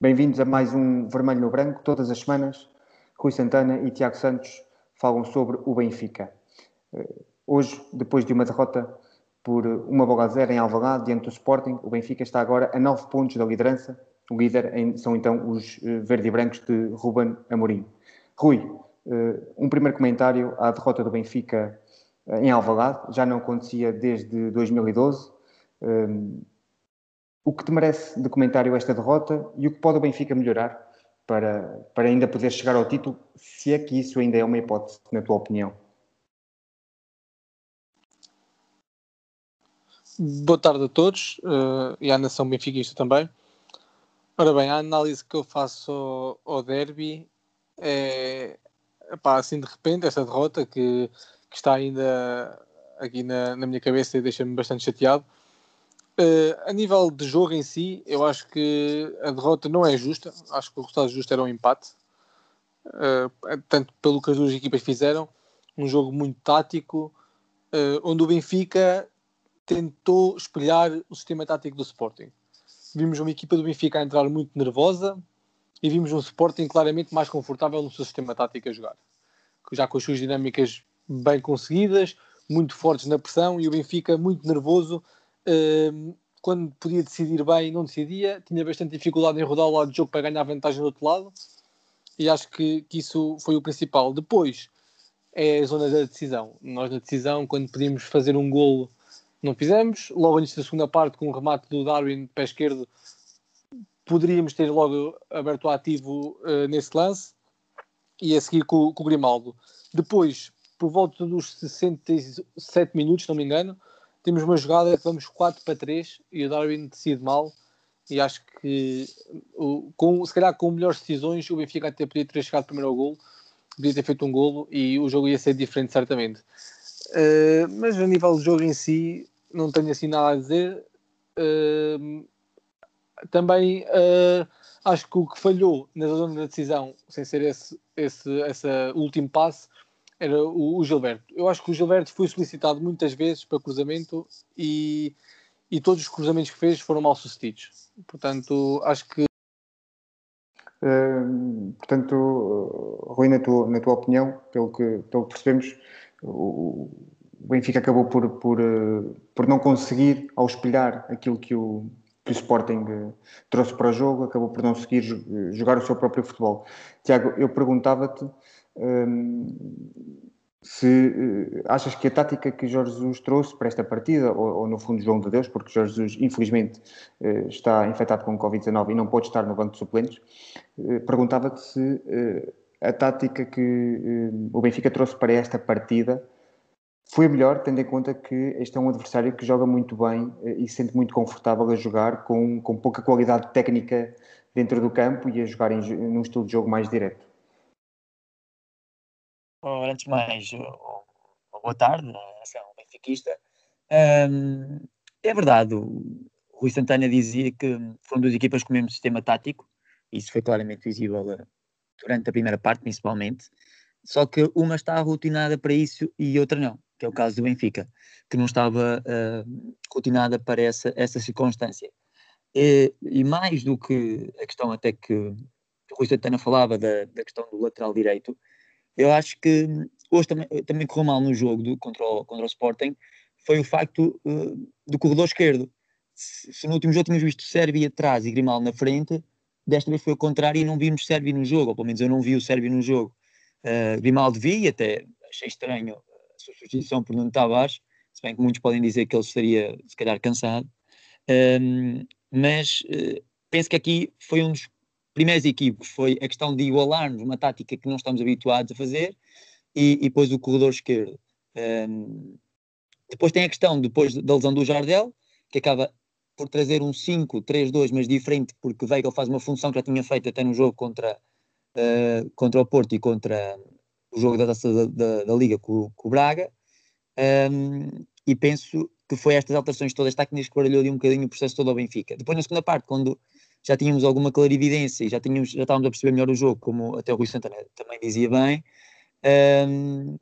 Bem-vindos a mais um Vermelho no Branco. Todas as semanas, Rui Santana e Tiago Santos falam sobre o Benfica. Eh, hoje, depois de uma derrota por uma bola a zero em Alvalade diante do Sporting, o Benfica está agora a nove pontos da liderança. O líder são então os eh, verde e brancos de Ruben Amorim. Rui, eh, um primeiro comentário à derrota do Benfica em Alvalade. Já não acontecia desde 2012 o que te merece de comentário esta derrota e o que pode o Benfica melhorar para, para ainda poder chegar ao título, se é que isso ainda é uma hipótese, na tua opinião? Boa tarde a todos uh, e à nação benfiquista também. Ora bem, a análise que eu faço ao, ao derby é, pá, assim de repente, esta derrota que, que está ainda aqui na, na minha cabeça e deixa-me bastante chateado. Uh, a nível de jogo em si, eu acho que a derrota não é justa. Acho que o resultado justo era um empate. Uh, tanto pelo que as duas equipas fizeram. Um jogo muito tático, uh, onde o Benfica tentou espelhar o sistema tático do Sporting. Vimos uma equipa do Benfica a entrar muito nervosa e vimos um Sporting claramente mais confortável no seu sistema tático a jogar. Já com as suas dinâmicas bem conseguidas, muito fortes na pressão e o Benfica muito nervoso quando podia decidir bem, não decidia, tinha bastante dificuldade em rodar o lado do jogo para ganhar vantagem do outro lado, e acho que, que isso foi o principal. Depois é a zona da decisão. Nós, na decisão, quando podíamos fazer um golo, não fizemos. Logo antes da segunda parte, com o remate do Darwin pé esquerdo, poderíamos ter logo aberto o ativo uh, nesse lance e a seguir com, com o Grimaldo. Depois, por volta dos 67 minutos, não me engano, temos uma jogada que vamos 4 para 3 e o Darwin decide mal. E acho que, o, com, se calhar com melhores decisões, o Benfica até podia ter chegado primeiro ao gol, podia ter feito um golo e o jogo ia ser diferente, certamente. Uh, mas a nível do jogo em si, não tenho assim nada a dizer. Uh, também uh, acho que o que falhou na zona da decisão, sem ser esse, esse, esse último passe, era o, o, Gilberto. Eu acho que o Gilberto foi solicitado muitas vezes para cruzamento e, e todos os cruzamentos que fez foram mal sucedidos. Portanto, acho que. Uh, portanto, Rui, na tua, na tua opinião, pelo que, pelo que percebemos, o, o Benfica acabou por, por, por não conseguir, ao espelhar aquilo que o, que o Sporting eh, trouxe para o jogo, acabou por não conseguir jogar o seu próprio futebol. Tiago, eu perguntava-te se uh, achas que a tática que Jorge Jesus trouxe para esta partida, ou, ou no fundo João de Deus, porque Jorge Jesus infelizmente uh, está infectado com Covid-19 e não pode estar no banco de suplentes, uh, perguntava-te se a tática que o Benfica trouxe para esta partida foi melhor, tendo em conta que este é um adversário que joga muito bem e se sente muito confortável a jogar com, com pouca qualidade técnica dentro do campo e a jogar em, num estilo de jogo mais direto. Antes de mais, boa tarde, nação benfiquista. É verdade, o Rui Santana dizia que foram duas equipas com o mesmo sistema tático, isso foi claramente visível eh, durante a primeira parte, principalmente. Só que uma está rotinada para isso e outra não, que é o caso do Benfica, que não estava uh, rotinada para essa, essa circunstância. E, e, mais do que a questão até que o Rui Santana falava da, da questão do lateral direito, eu acho que hoje também, também correu mal no jogo do, contra, o, contra o Sporting foi o facto uh, do corredor esquerdo. Se, se, no último jogo tínhamos visto Sérvia atrás e Grimaldo na frente, desta vez foi o contrário e não vimos Sérvia no jogo, ou pelo menos eu não vi o Sérvia no jogo. Uh, Grimaldo vi e até achei estranho a sua substituição por Nuno Tavares, se bem que muitos podem dizer que ele estaria se calhar cansado. Um, mas uh, penso que aqui foi um dos primeiros equipes foi a questão de igualarmos uma tática que não estamos habituados a fazer e, e depois o corredor esquerdo. Um, depois tem a questão, depois da lesão do Jardel, que acaba por trazer um 5-3-2, mas diferente, porque Weigl faz uma função que já tinha feito até no jogo contra, uh, contra o Porto e contra o jogo da da, da, da, Liga com, com o Braga. Um, e penso que foi estas alterações todas técnicas que baralhou de um bocadinho o processo todo ao Benfica. Depois, na segunda parte, quando já tínhamos alguma clarividência e já, tínhamos, já estávamos a perceber melhor o jogo, como até o Rui Santana também dizia bem, um,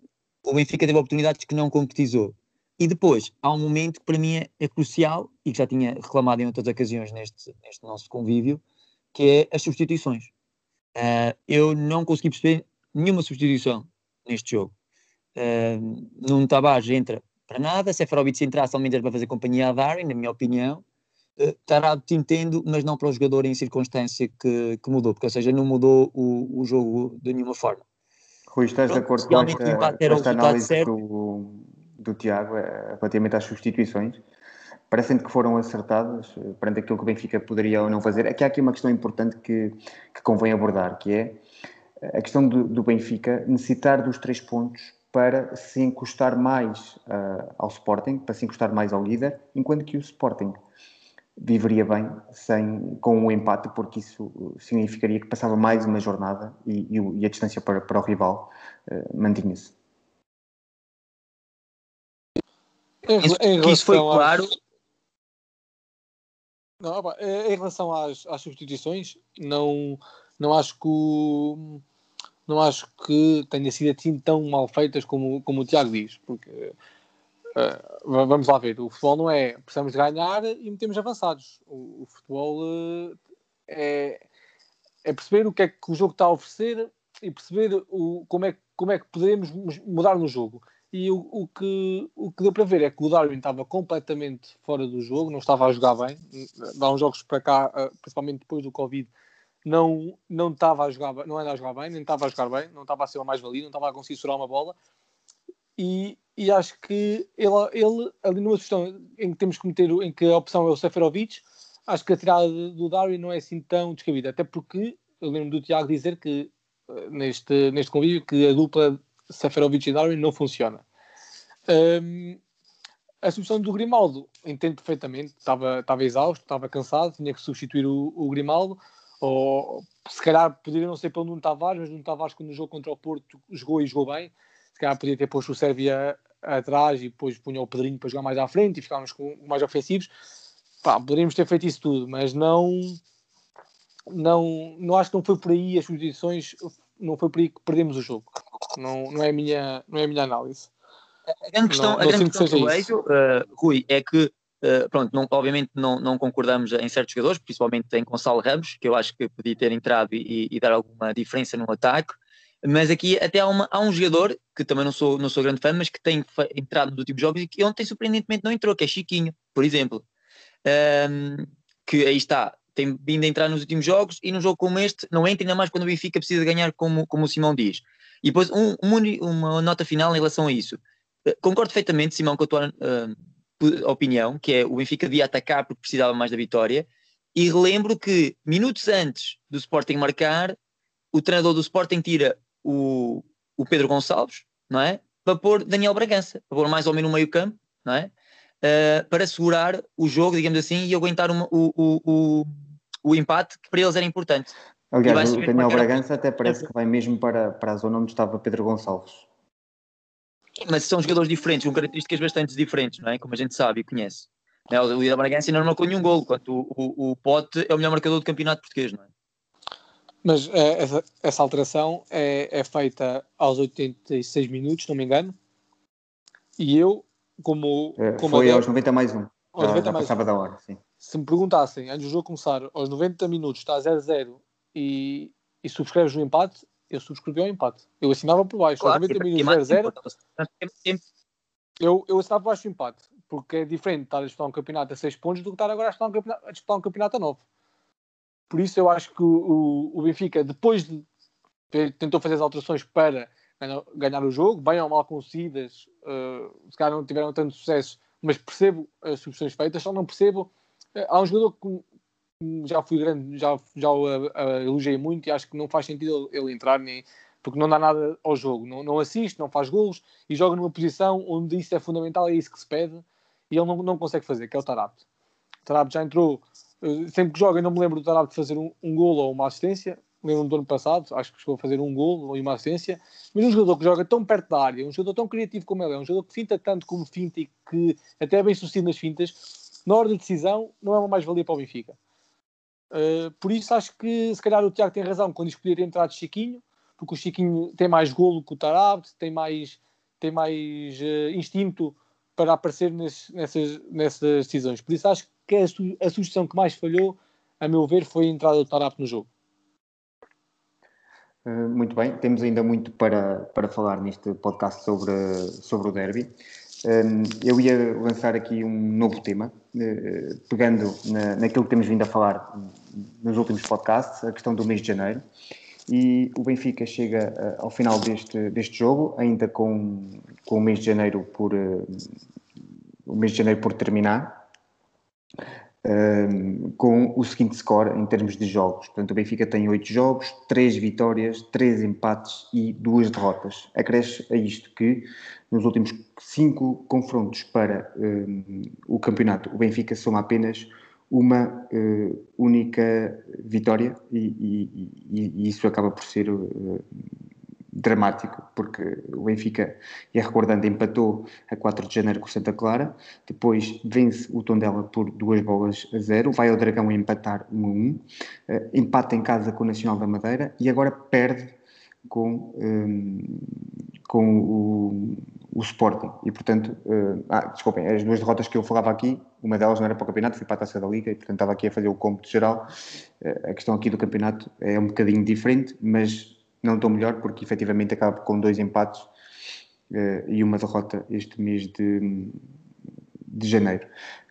o Benfica teve oportunidades que não concretizou. E depois, há um momento que para mim é, é, crucial e que já tinha reclamado em outras ocasiões neste, neste nosso convívio, que é as substituições. Uh, eu não consegui perceber nenhuma substituição neste jogo. Uh, Nuno Tavares entra para nada, Seferovic entrasse ao para fazer companhia a Darwin, na minha opinião. Uh, Tarado te entendo, mas não para o jogador em circunstância que, que mudou, porque ou seja, não mudou o, o jogo de nenhuma forma. Rui, estás Pronto, de acordo com esta, com esta análise do, do Tiago é, relativamente às substituições? parecem que foram acertadas eh, perante aquilo que o Benfica poderia ou não fazer. Aqui há aqui uma questão importante que, que convém abordar, que é a questão do, do Benfica necessitar dos três pontos para se encostar mais uh, ao Sporting, para se encostar mais ao líder, enquanto que o Sporting viveria bem sem, com um empate, porque isso significaria que passava mais uma jornada e, e, e a distância para, para o rival uh, mantinha-se. Isso, isso foi claro não, em relação às, às substituições, não, não acho que o, não acho que tenha sido assim tão mal feitas como, como o Tiago diz, porque uh, vamos lá ver, o futebol não é precisamos ganhar e metemos avançados. O, o futebol uh, é, é perceber o que é que o jogo está a oferecer e perceber o, como, é, como é que podemos mudar no jogo. E o, o, que, o que deu para ver é que o Darwin estava completamente fora do jogo, não estava a jogar bem. Dá uns jogos para cá, ah, principalmente depois do Covid, não, não estava a jogar não anda a jogar bem, nem estava a jogar bem, não estava a ser uma mais-valia, não estava a conseguir segurar uma bola. E, e acho que ele, ele, ali numa questão em que temos que meter, em que a opção é o Seferovic, acho que a tirada do Darwin não é assim tão descabida, até porque eu lembro do Tiago dizer que ah, neste, neste convívio que a dupla Seferovic e Darwin não funciona. Um, a solução do Grimaldo, entendo perfeitamente, estava, estava exausto, estava cansado, tinha que substituir o, o Grimaldo, ou se calhar poderia não ser pelo Nuno Tavares, mas Nuno Tavares quando jogou contra o Porto jogou e jogou bem, se calhar podia ter posto o Sérvia atrás e depois punha o Pedrinho para jogar mais à frente e ficávamos com mais ofensivos. Pá, poderíamos ter feito isso tudo, mas não, não, não acho que não foi por aí as substituições, não foi por aí que perdemos o jogo. Não, não, é, a minha, não é a minha análise. A grande questão, não, a grande questão que eu vejo, uh, Rui, é que, uh, pronto, não, obviamente não, não concordamos em certos jogadores, principalmente em Gonçalo Ramos, que eu acho que podia ter entrado e, e dar alguma diferença no ataque, mas aqui até há, uma, há, um jogador, que também não sou, não sou grande fã, mas que tem entrado nos últimos jogos e que ontem surpreendentemente não entrou, que é Chiquinho, por exemplo. Um, que aí está, tem vindo a entrar nos últimos jogos e num jogo como este não entra ainda mais quando o Benfica precisa ganhar, como, como o Simão diz. E depois um, uma nota final em relação a isso. Eh, concordo perfeitamente, Simão, com a tua uh, opinião, que é o Benfica devia atacar porque precisava mais da vitória. E relembro que minutos antes do Sporting marcar, o treinador do Sporting tira o, o Pedro Gonçalves, não é? Para pôr Daniel Bragança, para pôr mais ou menos no meio campo, não é? Uh, para segurar o jogo, digamos assim, e aguentar uma, o, o, o, o empate que para eles era importante. Aliás, o Daniel Bragança até parece que vai mesmo para, para a zona onde estava Pedro Gonçalves mas são jogadores diferentes, com características bastante diferentes, não é? Como a gente sabe e conhece. Né? O Lida Bragança ainda não marcou nenhum gol, enquanto o, o, o Pote é o melhor marcador do campeonato português, não é? Mas é, essa, essa, alteração é, é, feita aos 86 minutos, não me engano. E eu, como. É, como foi aos 90 mais um. Aos já, 90 já mais passava um. da hora, sim. Se me perguntassem, antes do jogo começar, aos 90 minutos está 0-0 e, e subscreves o empate, eu subscrevi ao empate. Eu assinava por baixo. Claro, 90 minutos 0-0. Eu, eu assinava por baixo o empate. Porque é diferente estar a disputar um campeonato a 6 pontos do que estar agora a disputar um campeonato a, disputar um campeonato a 9. Por isso eu acho que o, o, Benfica, depois de tentou fazer as alterações para ganhar, o jogo, bem ou mal conseguidas, uh, se calhar não tiveram tanto sucesso, mas percebo as substituições feitas, só não percebo. Uh, há um jogador que já fui grande, já, já o elogiei muito e acho que não faz sentido ele, ele entrar nem porque não dá nada ao jogo, não, não assiste, não faz golos e joga numa posição onde isso é fundamental, é isso que se pede e ele não, não consegue fazer, que é o Tarabt. O Tarabt já entrou, sempre que joga, não me lembro do Tarabt fazer um, um golo ou uma assistência, lembro-me do ano passado, acho que chegou a fazer um golo ou uma assistência, mas um jogador que joga tão perto da área, um jogador tão criativo como ele é, um jogador que finta tanto como finta e que até é bem sucedido nas fintas, na hora de decisão, não é uma mais-valia para o Benfica. Uh, por isso acho que se calhar o Tiago tem razão quando poderia ter entrado Chiquinho, porque o Chiquinho tem mais golo que o Tarabt, tem mais, tem mais uh, instinto para aparecer nesses, nessas, nessas decisões. Por isso acho que a, a sugestão que mais falhou a meu ver, foi a entrada do Tarap no jogo. Uh, muito bem, temos ainda muito para, para falar neste podcast sobre, sobre o derby. Um, eu ia lançar aqui um novo tema, uh, pegando na, naquilo que temos vindo a falar nos últimos podcasts, a questão do mês de janeiro. E o Benfica chega uh, ao final deste, deste jogo, ainda com, com o mês de janeiro por, o mês de janeiro por terminar, um, com o seguinte score em termos de jogos. Portanto, o Benfica tem 8 jogos, 3 vitórias, 3 empates e 2 derrotas. Acresce a isto que nos últimos 5 confrontos para um, o campeonato, o Benfica soma apenas uma uh, única vitória e, e, e, isso acaba por ser uh, dramático, porque o Benfica, e recordando, empatou a 4 de janeiro com Santa Clara, depois vence o Tondela por duas bolas a zero, vai ao Dragão empatar 1 a 1, uh, empata em casa com o Nacional da Madeira e agora perde com, um, com o, o Sporting. E portanto, uh, ah, desculpem, as duas derrotas que eu falava aqui, uma delas não era para o campeonato, foi para a taça da Liga e portanto estava aqui a fazer o cômputo geral. Uh, a questão aqui do campeonato é um bocadinho diferente, mas não tão melhor, porque efetivamente acaba com dois empates uh, e uma derrota este mês de, de janeiro.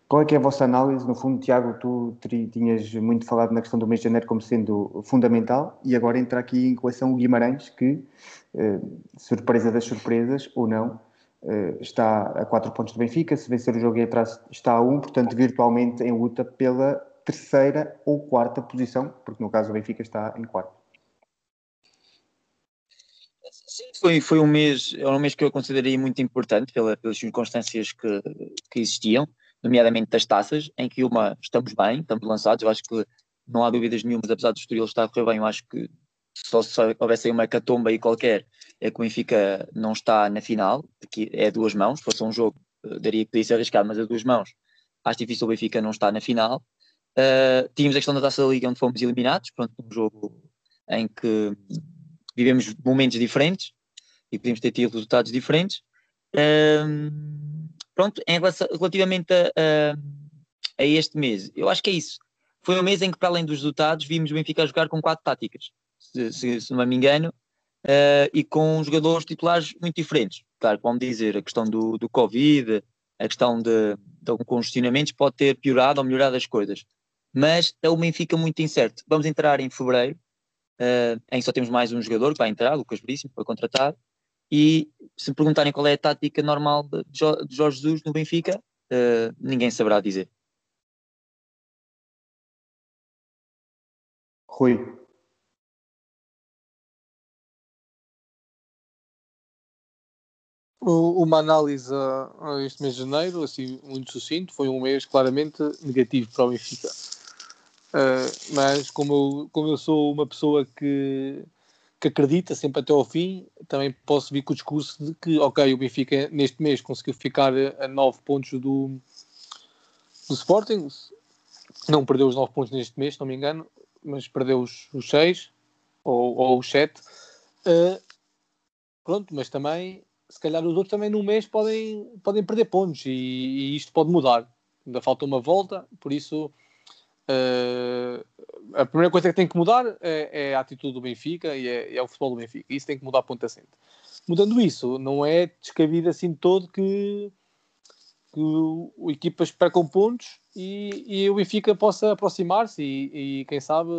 Qual é é a vossa análise? No fundo, Tiago, tu tinhas muito falado na questão do mês de janeiro como sendo fundamental e agora entra aqui em coleção o Guimarães, que, uh, surpresa das surpresas ou não, uh, está a 4 pontos do Benfica, se vencer o jogo e atrás está a 1, um, portanto, virtualmente em luta pela terceira ou quarta posição, porque no caso o Benfica está em quarto. Sim, foi, foi um mês, é um mês que eu consideraria muito importante pela, pelas circunstâncias que, que existiam, nomeadamente das taças, em que uma estamos bem, estamos lançados, eu acho que não há dúvidas nenhumas, apesar do Estoril estar a correr bem, eu acho que só se houvesse aí uma catomba aí qualquer, é que o Benfica não está na final, porque é duas mãos, se fosse um jogo, eh, daria que podia ser arriscado, mas a duas mãos, acho difícil o Benfica não estar na final. Uh, tínhamos a questão da Taça da Liga, onde fomos eliminados, pronto, um jogo em que vivemos momentos diferentes e podemos ter tido resultados diferentes. Um, pronto, em relação, relativamente a, a, a, este mês, eu acho que é isso. Foi um mês em que, para além dos resultados, vimos o Benfica jogar com quatro táticas, se, se, se não me engano, uh, e com jogadores titulares muito diferentes. Claro, vamos dizer, a questão do, do Covid, a questão de, de congestionamentos pode ter piorado ou melhorado as coisas. Mas é o Benfica muito incerto. Vamos entrar em fevereiro, uh, em que só temos mais um jogador que vai entrar, Lucas Veríssimo, foi contratado, e se me perguntarem qual é a tática normal de, Jorge Jesus no Benfica, uh, ninguém saberá dizer. Rui. Uma análise a este mês de janeiro, assim, muito sucinto, foi um mês claramente negativo para o Benfica. Uh, mas como eu, como eu sou uma pessoa que, que acredita sempre até ao fim, também posso vir com o discurso de que, ok, o Benfica neste mês conseguiu ficar a 9 pontos do, do Sporting, não perdeu os 9 pontos neste mês, se não me engano, mas perdeu os, 6 ou, ou os 7. Uh, ah, pronto, mas também, se calhar os outros também num mês podem, podem perder pontos e, e isto pode mudar. Ainda falta uma volta, por isso Uh, a primeira coisa que tem que mudar é, é a atitude do Benfica e é, é, o futebol do Benfica. Isso tem que mudar ponto assente. Mudando isso, não é descabido assim todo que, que o, o equipas percam pontos e, e o Benfica possa aproximar-se e, e, quem sabe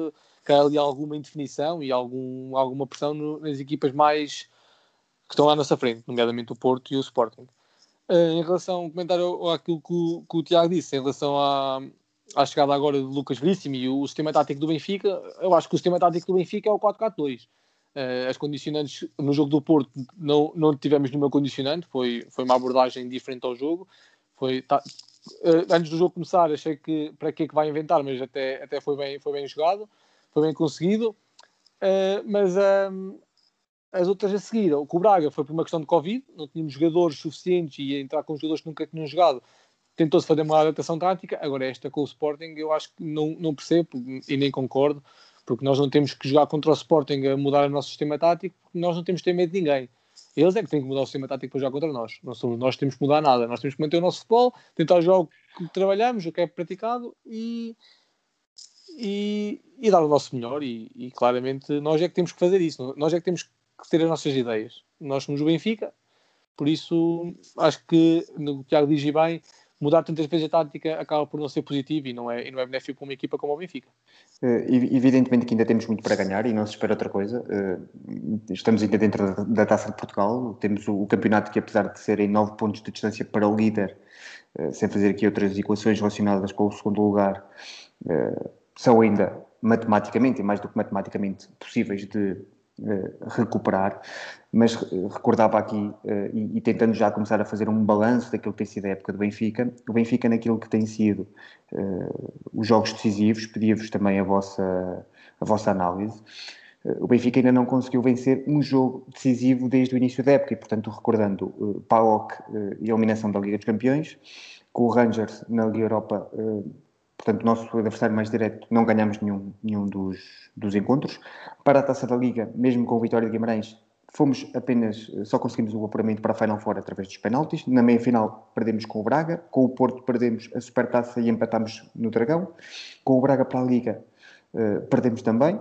cair ali alguma indefinição e algum, alguma pressão no, nas equipas mais que estão à nossa frente, nomeadamente o Porto e o Sporting. Uh, em relação ao comentário àquilo que o, que o Tiago disse, em relação à, à chegada agora de Lucas Veríssimo e o sistema tático do Benfica, eu acho que o sistema tático do Benfica é o 4-4-2. Uh, eh, as condicionantes no jogo do Porto não, não tivemos nenhuma condicionante, foi, foi uma abordagem diferente ao jogo. Foi, tá, uh, antes do jogo começar, achei que para que é que vai inventar, mas até, até foi, bem, foi bem jogado, foi bem conseguido. Uh, mas as outras a seguir, o Braga foi por uma questão de Covid, não tínhamos jogadores suficientes e entrar com jogadores que nunca tinham jogado tentou-se fazer uma adaptação tática, agora esta com o Sporting eu acho que não, não percebo e nem concordo, porque nós não temos que jogar contra o Sporting a mudar o nosso sistema tático, porque nós não temos que ter medo de ninguém. Eles é que têm que mudar o sistema tático para jogar contra nós. Não somos nós temos que mudar nada. Nós temos que manter o nosso futebol, tentar jogar o que trabalhamos, o que é praticado e, e, e dar o nosso melhor. E, e, claramente nós é que temos que fazer isso, nós é que temos que ter as nossas ideias. Nós somos o Benfica, por isso acho que o Tiago diz bem, mudar tantas vezes a tática acaba por não ser positivo e não é, e não é benéfico para uma equipa como o Benfica. Uh, evidentemente que ainda temos muito para ganhar e não se espera outra coisa. Uh, estamos ainda dentro da, Taça de Portugal, temos o, campeonato que, apesar de serem 9 pontos de distância para o líder, uh, sem fazer aqui outras equações relacionadas com o segundo lugar, são ainda matematicamente, e mais do que matematicamente, possíveis de recuperar mas eh, recordava aqui, uh, e, tentando já começar a fazer um balanço daquilo que tem sido a época do Benfica, o Benfica naquilo que tem sido uh, os jogos decisivos, pedia-vos também a vossa, a vossa análise. O Benfica ainda não conseguiu vencer um jogo decisivo desde o início da época, e portanto, recordando uh, e a eliminação da Liga dos Campeões, com o Rangers na Liga Europa portanto, nosso adversário mais direto, não ganhamos nenhum, nenhum dos, dos encontros. Para a taça da Liga, mesmo com o Vitória de Guimarães, Fomos apenas, só conseguimos o apuramento para a Final Four através dos penaltis. Na meia-final perdemos com o Braga, com o Porto perdemos a Supertaça e empatámos no Dragão. Com o Braga para a Liga uh, perdemos também.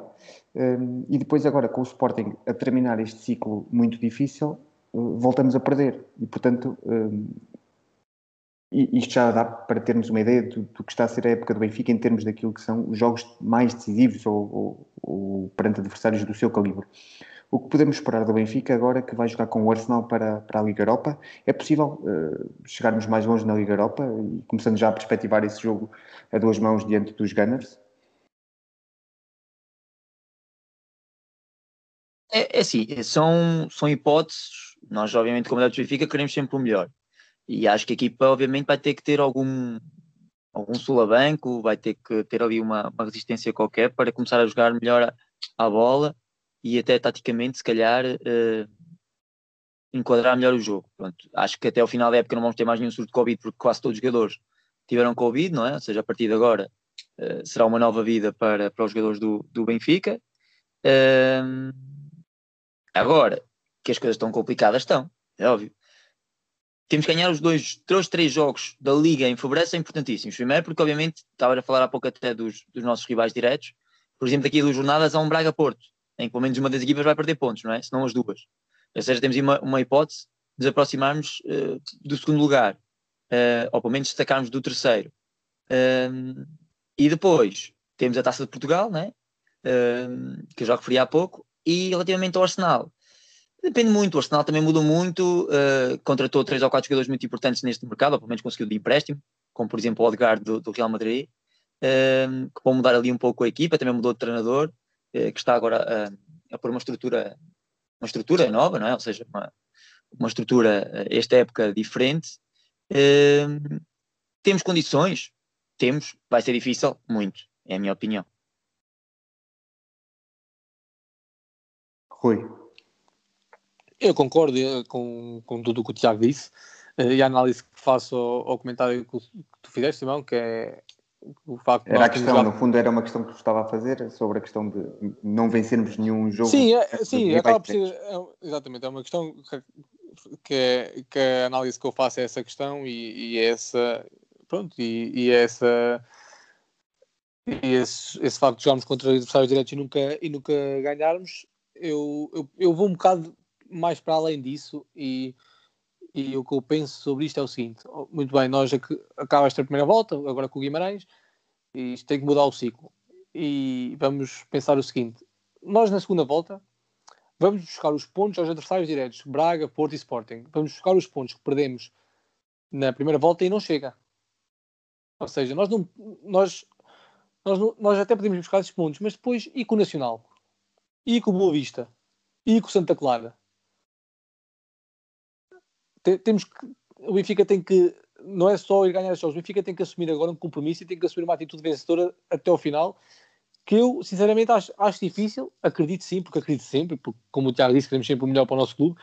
Um, e depois agora com o Sporting a terminar este ciclo muito difícil, uh, voltamos a perder. E portanto, um, isto já dá para termos uma ideia do, do, que está a ser a época do Benfica em termos daquilo que são os jogos mais decisivos ou, ou, ou perante adversários do seu calibre. O que podemos esperar do Benfica agora que vai jogar com o Arsenal para, para a Liga Europa? É possível uh, chegarmos mais longe na Liga Europa e começando já a perspectivar esse jogo a duas mãos diante dos Gunners? É, é assim, são, são hipóteses. Nós, obviamente, como adeptos do Benfica, queremos sempre o melhor. E acho que a equipa, obviamente, vai ter que ter algum, algum sulabanco, vai ter que ter ali uma, uma resistência qualquer para começar a jogar melhor a, bola e até taticamente, se calhar, uh, enquadrar melhor o jogo. Pronto, acho que até ao final da época não vamos ter mais nenhum surto de Covid, porque quase todos os jogadores tiveram Covid, não é? Ou seja, a partir de agora uh, será uma nova vida para, para os jogadores do, do Benfica. Uh, agora, que as coisas estão complicadas, estão, é óbvio. Temos que ganhar os dois, três, três jogos da Liga em fevereiro são importantíssimos. Primeiro, porque obviamente estava a falar há pouco até dos, dos nossos rivais diretos. Por exemplo, daqui a duas jornadas há um Braga-Porto em que pelo menos uma das equipas vai perder pontos, não é? Se não as duas. Ou seja, temos uma, uma hipótese de nos aproximarmos uh, do segundo lugar, uh, ou pelo menos destacarmos do terceiro. Uh, e depois temos a Taça de Portugal, né? que eu já referi há pouco, e relativamente ao Arsenal. Depende muito, o Arsenal também mudou muito, contratou três ou quatro jogadores muito importantes neste mercado, ou pelo menos conseguiu de empréstimo, como por exemplo o Odegaard do, do Real Madrid, que vão mudar ali um pouco a equipa, também mudou de treinador, eh, que está agora a, pôr uma estrutura, uma estrutura nova, não é? Ou seja, uma, uma estrutura, esta época, diferente. Uh, temos condições? Temos. Vai ser difícil? Muito. É a minha opinião. Rui. Eu concordo com, com tudo o que o Tiago disse e a análise que faço ao, ao comentário que tu fizeste, Simão, que é, o facto era a questão, no fundo, era uma questão que estava a fazer sobre a questão de não vencermos nenhum jogo. Sim, é, sim acaba por ser. É, exatamente, é uma questão que, que, é, que a análise que eu faço é essa questão e, e essa. Pronto, e, e essa. E esse, esse facto de jogarmos contra adversários diretos e nunca, e nunca ganharmos, eu, eu, eu vou um bocado mais para além disso e e o que eu penso sobre isto é o seguinte: oh, muito bem, nós acaba esta primeira volta, agora com o Guimarães, e isto tem que mudar o ciclo. E vamos pensar o seguinte: nós na segunda volta vamos buscar os pontos aos adversários diretos, Braga, Porto e Sporting. Vamos buscar os pontos que perdemos na primeira volta e não chega. Ou seja, nós não. Nós, nós, nós até podemos buscar esses pontos, mas depois e com o Nacional, e com o Boa Vista, e com o Santa Clara temos que, o Benfica tem que, não é só ir ganhar os jogos, o Benfica tem que assumir agora um compromisso e tem que assumir uma atitude vencedora até ao final, que eu sinceramente acho, acho difícil, acredito sim, porque acredito sempre, porque como o Tiago disse, queremos sempre o melhor para o nosso clube,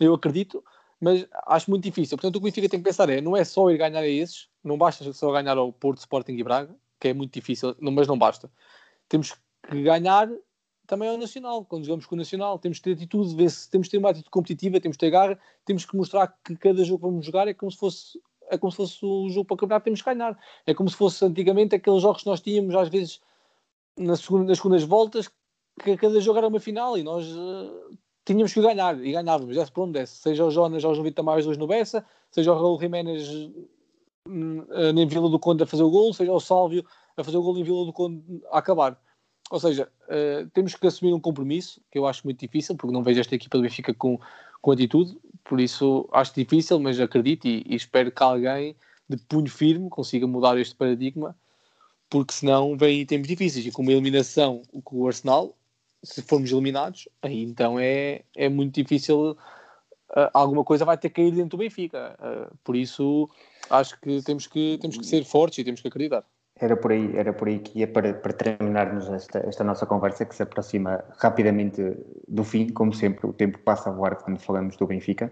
eu acredito, mas acho muito difícil. Portanto, o que o Benfica tem que pensar é, não é só ir ganhar a esses, não basta só ganhar ao Porto, Sporting e Braga, que é muito difícil, mas não basta. Temos que ganhar também ao Nacional. Quando jogamos com o Nacional, temos que ter atitude, temos que ter uma atitude competitiva, temos que ter garra, temos que mostrar que cada jogo que vamos jogar é como se fosse é como se fosse o jogo para o campeonato, temos que ganhar. É como se fosse antigamente aqueles jogos que nós tínhamos, às vezes, nas, segundas, nas segundas voltas que cada jogo era uma final e nós uh, tínhamos que ganhar e ganhávamos, desse por onde desse. Seja o Jonas aos 90 mais dois no Bessa, seja o Raul Jiménez uh, em Vila do Conde a fazer o gol, seja o Sálvio a fazer o gol em Vila do Conde a acabar. Ou seja, uh, temos que assumir um compromisso que eu acho muito difícil, porque não vejo esta equipa do Benfica com, com atitude, por isso acho difícil, mas acredito e, e espero que alguém de punho firme consiga mudar este paradigma porque senão vem tempos difíceis e com uma eliminação com o Arsenal, se formos eliminados, aí então é, é muito difícil, uh, alguma coisa vai ter que cair dentro do Benfica. Uh, por isso acho que temos que, temos que ser fortes e temos que acreditar. Era por aí, era por aí que ia para, para terminarmos esta, esta nossa conversa que se aproxima rapidamente do fim, como sempre, o tempo passa a voar quando falamos do Benfica.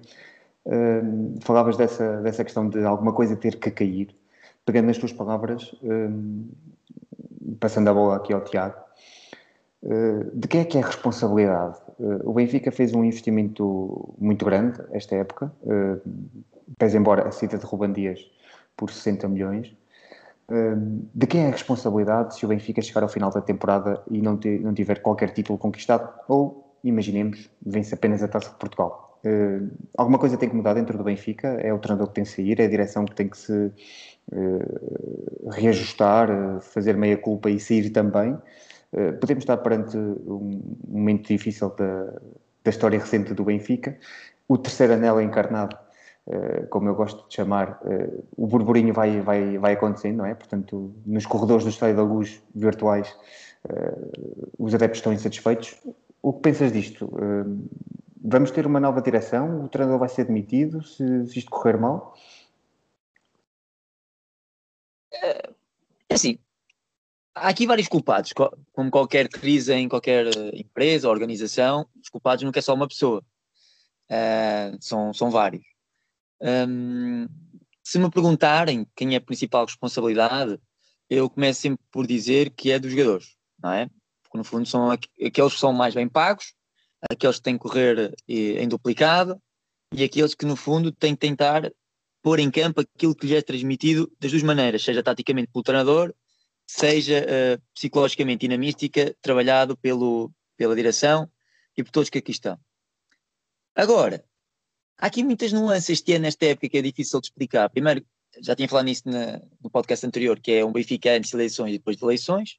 Uh, falavas dessa, dessa questão de alguma coisa ter que cair pegando nas tuas palavras, um, passando a bola aqui ao Tiago, uh, de quem é que é a responsabilidade? Uh, o Benfica fez um investimento muito grande esta época, uh, pese embora a saída de Ruban Dias por 60 milhões. De quem é a responsabilidade se o Benfica chegar ao final da temporada e não, ter, não tiver qualquer título conquistado? Ou, imaginemos, vence apenas a Taça de Portugal? Uh, alguma coisa tem que mudar dentro do Benfica? É o treinador que tem que sair? É a direção que tem que se uh, reajustar, uh, fazer meia culpa e sair também? podemos estar perante um momento difícil da, da história recente do Benfica. O terceiro anel encarnado, como eu gosto de chamar, o burburinho vai, vai, vai acontecendo, não é? Portanto, nos corredores do Estádio da Luz virtuais, os adeptos estão insatisfeitos. O que pensas disto? vamos ter uma nova direção? O treinador vai ser demitido se, se isto correr mal? É assim, há aqui vários culpados, como qualquer crise em qualquer eh, empresa organização, os culpados nunca é só uma pessoa, são, são vários. Um, se me perguntarem quem é a principal responsabilidade, eu começo sempre por dizer que é dos jogadores, não é? Porque no fundo são aqueles que são mais bem pagos, aqueles que têm que correr eh, em duplicado e aqueles que, no fundo, têm que tentar pôr em campo aquilo que lhes é transmitido das duas maneiras, seja taticamente pelo treinador, seja uh, psicologicamente e na mística, trabalhado pelo, pela direção e por todos que aqui estão. Agora, há aqui muitas nuances este ano, nesta época, que é difícil de explicar. Primeiro, já tinha falado nisso na, no podcast anterior, que é um Benfica antes de eleições e depois de eleições.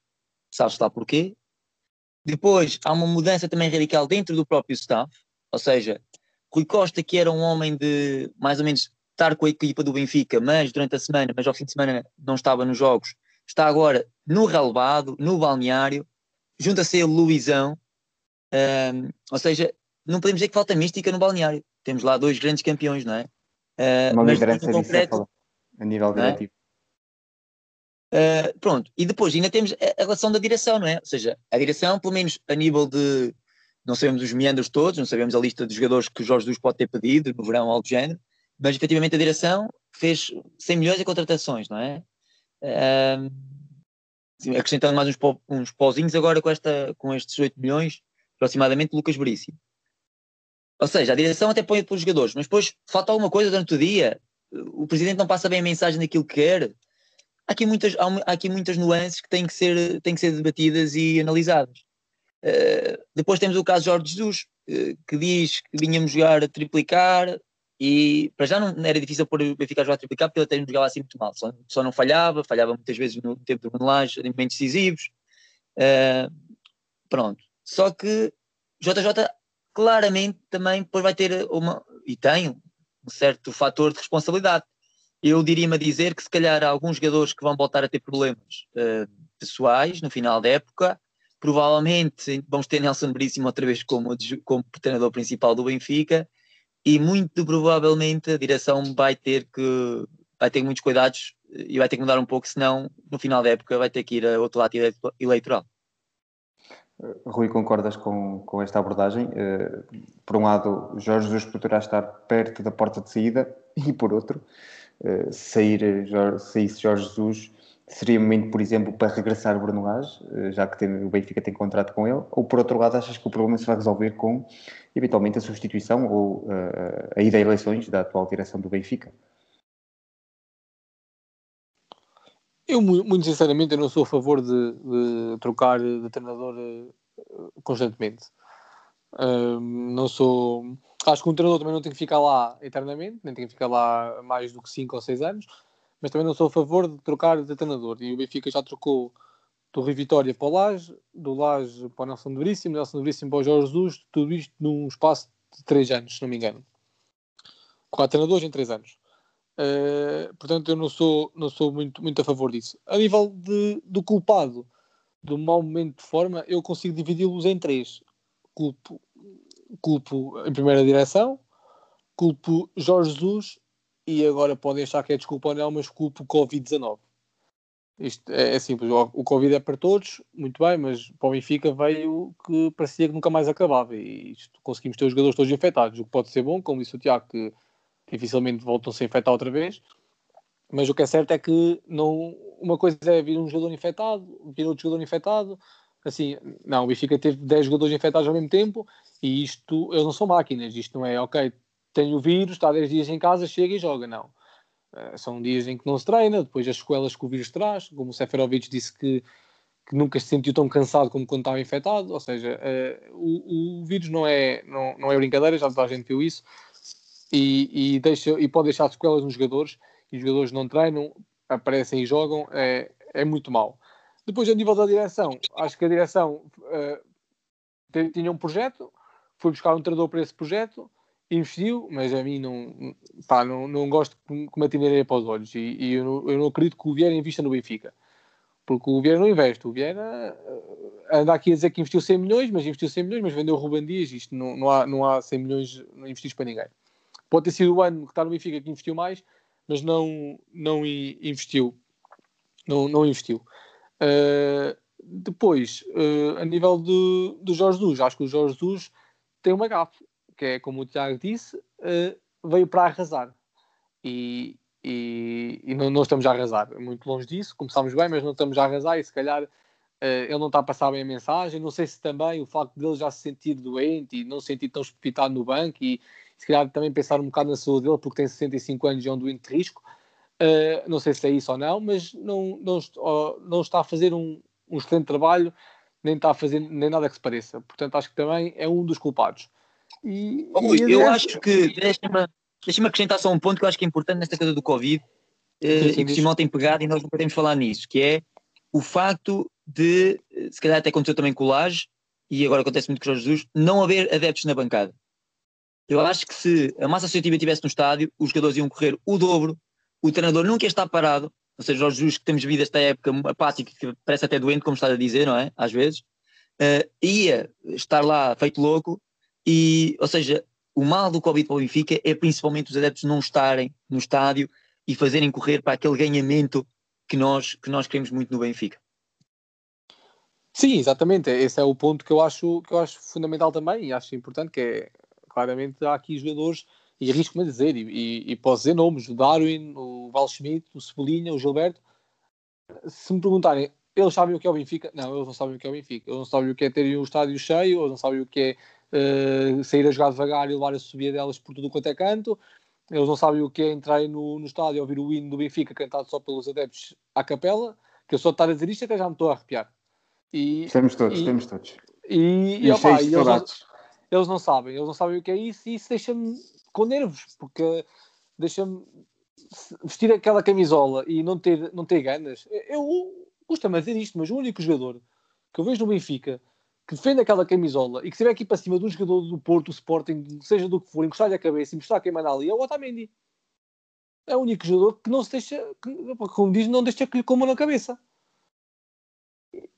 Sabes lá porquê? Depois há uma mudança também radical dentro do próprio staff, ou seja, Rui Costa, que era um homem de mais ou menos estar com a equipa do Benfica, mas durante a semana, mas ao fim de semana não estava nos jogos, está agora no relevado, no balneário, junta-se ele Luizão, um, ou seja, não podemos dizer que falta mística no balneário. Temos lá dois grandes campeões, não é? Uh, Uma liderança concreto, a nível é? diretivo. Uh, pronto, e depois ainda temos a, relação da direção, não é? Ou seja, a direção, pelo menos a nível de. Não sabemos os meandros todos, não sabemos a lista de jogadores que o Jorge Jesus pode ter pedido no verão, algo do género, mas efetivamente a direção fez 100 milhões de contratações, não é? Uh, acrescentando mais uns, uns pauzinhos agora com, esta, com estes 8 milhões, aproximadamente, Lucas Veríssimo. Ou seja, a direção até põe pelos jogadores, mas depois falta alguma coisa durante o dia, o presidente não passa bem a mensagem daquilo que quer, há aqui muitas, há, aqui muitas nuances que têm que ser, têm que ser debatidas e analisadas. Uh, depois temos o caso de Jorge Jesus, uh, que diz que vinhamos jogar a triplicar e para já não era difícil pôr o Benfica a jogar a triplicar porque ele até não jogava assim muito mal, só, só não falhava, falhava muitas vezes no tempo de manelagem, em momentos decisivos. Uh, pronto. Só que JJ claramente também depois vai ter uma, e tem um certo fator de responsabilidade eu diria-me a dizer que se calhar há alguns jogadores que vão voltar a ter problemas uh, pessoais no final da época. Provavelmente vamos ter Nelson Veríssimo outra vez como, como treinador principal do Benfica e muito provavelmente a direção vai ter que vai ter muitos cuidados e vai ter que mudar um pouco, senão no final da época vai ter que ir a outro lado eleitoral. Rui, concordas com, com esta abordagem? Uh, por um lado, Jorge Jesus poderá estar perto da porta de saída e por outro, uh, sair Jorge, saísse Jorge Jesus seria momento, por exemplo, para regressar Bruno Lage, já que tem, o Benfica tem contrato com ele, ou por outro lado achas que o problema se vai resolver com eventualmente a substituição ou a ida a eleições da atual direção do Benfica? Eu, muito sinceramente, eu não sou a favor de, de trocar de treinador eh, constantemente. Uh, não sou. Acho que um treinador também não tem que ficar lá eternamente, nem tem que ficar lá mais do que 5 ou 6 anos, mas também não sou a favor de trocar de treinador. E o Benfica já trocou do Rio Vitória para o Laje, do Laje para o Nelson de Veríssimo, Nelson de Veríssimo para o Jorge Jesus, tudo isto num espaço de 3 anos, se não me engano. Quatro treinadores em 3 anos. Uh, portanto, eu não sou, não sou muito, muito a favor disso. A nível de, do culpado do mau momento de forma, eu consigo dividi-los em três. Culpo, culpo em primeira direção, culpo Jorge Jesus e agora podem achar que é desculpa ou não, mas culpo o Covid-19. Isto é, é, simples, o Covid é para todos, muito bem, mas para o Benfica veio que parecia que nunca mais acabava e isto, conseguimos ter os jogadores todos infectados, o que pode ser bom, como disse o Tiago, que dificilmente voltam -se a infectar outra vez. Mas o que é certo é que não, uma coisa é vir um jogador infectado, vir outro jogador infectado. Assim, não, o Benfica teve 10 jogadores infectados ao mesmo tempo e isto, eles não são máquinas. Isto não é, ok, tem o vírus, está 10 dias em casa, chega e joga. Não. Uh, são dias em que não se treina, depois as sequelas que o vírus traz, como o Seferovic disse que, que nunca se sentiu tão cansado como quando estava infectado. Ou seja, uh, o, o, vírus não é, não, não é brincadeira, já toda a gente viu isso e, e, deixa, e pode deixar sequelas nos jogadores e os jogadores não treinam, aparecem e jogam, é, é muito mal Depois, a nível da direção, acho que a direção uh, tinha um projeto, foi buscar um treinador para esse projeto, investiu, mas a mim não, pá, não, não gosto que me atirem para os olhos e, e eu, não, eu, não, acredito que o Vieira invista no Benfica. Porque o Vieira não investe. O Vieira uh, anda aqui a dizer que investiu 100 milhões, mas investiu 100 milhões, mas vendeu o Ruben Dias. Isto não, não, há, não há 100 milhões investidos para ninguém. Pode ter sido o ano que está no Benfica que investiu mais, mas não, não investiu. Não, não investiu. Uh, depois, uh, a nível do, do Jorge Jesus, acho que o Jorge Jesus tem uma gafe, que é como o Tiago disse, uh, veio para arrasar. E, e, e não, não, estamos a arrasar. Muito longe disso, começámos bem, mas não estamos a arrasar e se calhar ele não está a passar bem a mensagem. Não sei se também o facto dele já se sentir doente e não se sentir tão espetado no banco e, se calhar também pensar um bocado na saúde dele, porque tem 65 anos e é um doente de risco. Uh, não sei se é isso ou não, mas não, não, não está a fazer um, um excelente trabalho, nem está a fazer nem nada que se pareça. Portanto, acho que também é um dos culpados. E, oh, e eu acho que deixa-me deixa acrescentar só um ponto que eu acho que é importante nesta coisa do Covid sim, e que o Simão tem pegado e nós não podemos falar nisso, que é o facto de, se calhar até aconteceu também com o Laje, e agora acontece muito com o Jorge Jesus, não haver adeptos na bancada. Eu acho que se a massa associativa estivesse no estádio, os jogadores iam correr o dobro, o treinador nunca estar parado, ou seja, os juros que temos vivido esta época apática, que parece até doente, como está a dizer, não é? Às vezes, uh, ia estar lá feito louco, e, ou seja, o mal do Covid para o Benfica é principalmente os adeptos não estarem no estádio e fazerem correr para aquele ganhamento que nós, que nós queremos muito no Benfica. Sim, exatamente. Esse é o ponto que eu acho, que eu acho fundamental também e acho importante, que é claramente há aqui jogadores, e arrisco-me a dizer, e, e, e, posso dizer nomes, o Darwin, o Val Schmidt, o Cebolinha, o Gilberto. Se me perguntarem, eles sabem o que é o Benfica? Não, eles não sabem o que é o Benfica. Eles não sabem o que é ter um estádio cheio, eles não sabem o que é uh, sair a jogar devagar e levar a subida delas por tudo quanto é canto. Eles não sabem o que é entrar no, no estádio e ouvir o hino do Benfica cantado só pelos adeptos à capela, que eu só estar a dizer isto até já me estou a arrepiar. E, temos todos, e, temos todos. E, e, e, opa, e eles, eles não sabem, eles não sabem o que é isso e isso deixa-me com nervos, porque deixa-me vestir aquela camisola e não ter, não ter ganas. Eu custa-me a dizer isto, mas o único jogador que eu vejo no Benfica que defende aquela camisola e que estiver aqui para cima de um jogador do Porto, do Sporting, seja do que for, encostar-lhe a cabeça e mostrar quem manda ali, é o Otamendi. É o único jogador que não se deixa, que, como diz, não deixa que lhe comam na cabeça.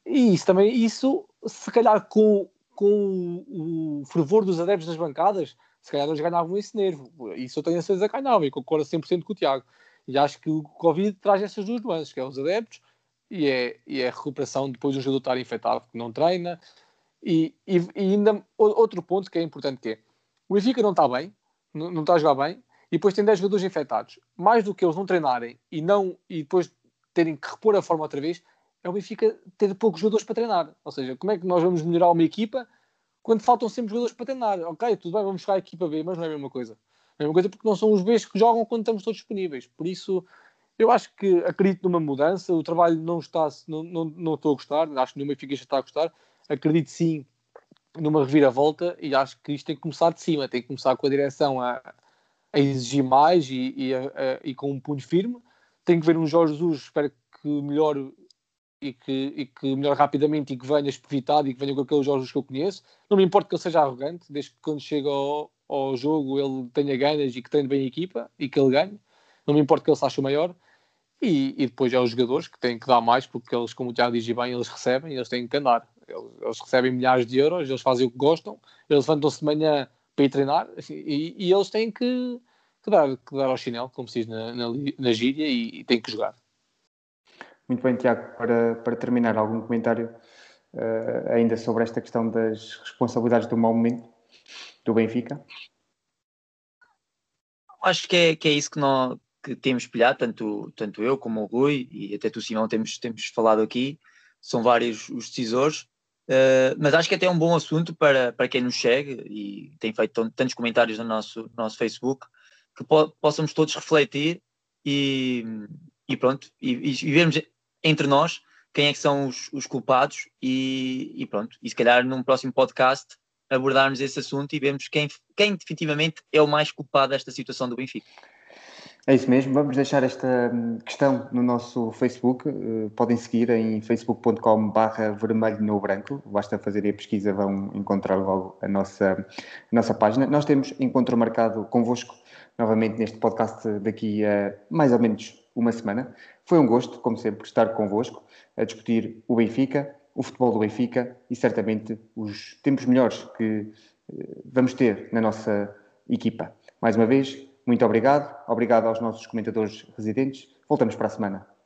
E isso também, isso se calhar com, com o fervor dos adeptos das bancadas, se calhar eles ganhavam esse nervo. Isso eu tenho a certeza que ganhavam e concordo 100% com o Tiago. E acho que o Covid traz essas duas nuances, que é os adeptos e é, e é a recuperação depois de jogador estar infectado porque não treina. E, e, e, ainda outro ponto que é importante que é, o Benfica não está bem, não, não está a jogar bem, e depois tem 10 jogadores infectados. Mais do que eles não treinarem e, não, e depois terem que repor a forma outra vez, é o Benfica ter poucos jogadores para treinar. Ou seja, como é que nós vamos melhorar uma equipa quando faltam sempre jogadores para treinar? Ok, tudo bem, vamos jogar a equipa B, mas não é a mesma coisa. É a mesma coisa porque não são os Bs que jogam quando estamos todos disponíveis. Por isso, eu acho que acredito numa mudança. O trabalho não está, não, não, não estou a gostar, acho que nenhuma Benfica está a gostar. Acredito sim numa reviravolta e acho que isto tem que começar de cima, tem que começar com a direção a, a exigir mais e, e, a, a, e, com um punho firme. Tem que ver um Jorge Jesus, espero que melhore e que, e que melhore rapidamente e que venha espevitado e que venha com aqueles Jorge que eu conheço. Não me importa que ele seja arrogante, desde que quando chega ao, ao jogo ele tenha ganhas e que tenha bem a equipa e que ele ganhe. Não me importa que ele se ache o maior. E, e, depois é os jogadores que têm que dar mais, porque eles, como o Tiago diz bem, eles recebem, eles têm que andar. Eles, eles, recebem milhares de euros, eles fazem o que gostam, eles levantam-se de manhã para ir treinar e, e eles têm que, que, dar, que dar ao chinelo, como se diz na, na, na gíria, e, e têm que jogar. Muito bem, Tiago, para, para terminar, algum comentário uh, ainda sobre esta questão das responsabilidades do mau momento do Benfica? Acho que é, que é isso que, nós, que temos espelhado, tanto, tanto eu como o Rui e até tu, Simão, temos, temos falado aqui. São vários os decisores, uh, mas acho que até é um bom assunto para, para quem nos segue e tem feito tantos comentários no nosso, no nosso Facebook que po possamos todos refletir e, e pronto, e, e, vermos entre nós quem é que são os, os culpados e, e, pronto, e se calhar num próximo podcast abordarmos esse assunto e vermos quem, quem definitivamente é o mais culpado desta situação do Benfica. É isso mesmo, vamos deixar esta hum, questão no nosso Facebook. Eh, podem seguir em facebook.com/barra vermelho no branco. Basta fazer a pesquisa, vão encontrar logo a nossa, a nossa página. Nós temos encontro marcado convosco novamente neste podcast daqui a mais ou menos uma semana. Foi um gosto, como sempre, estar convosco a discutir o Benfica, o futebol do Benfica e certamente os tempos melhores que eh, vamos ter na nossa equipa. Mais uma vez, muito obrigado. Obrigado aos nossos comentadores residentes. Voltamos para a semana.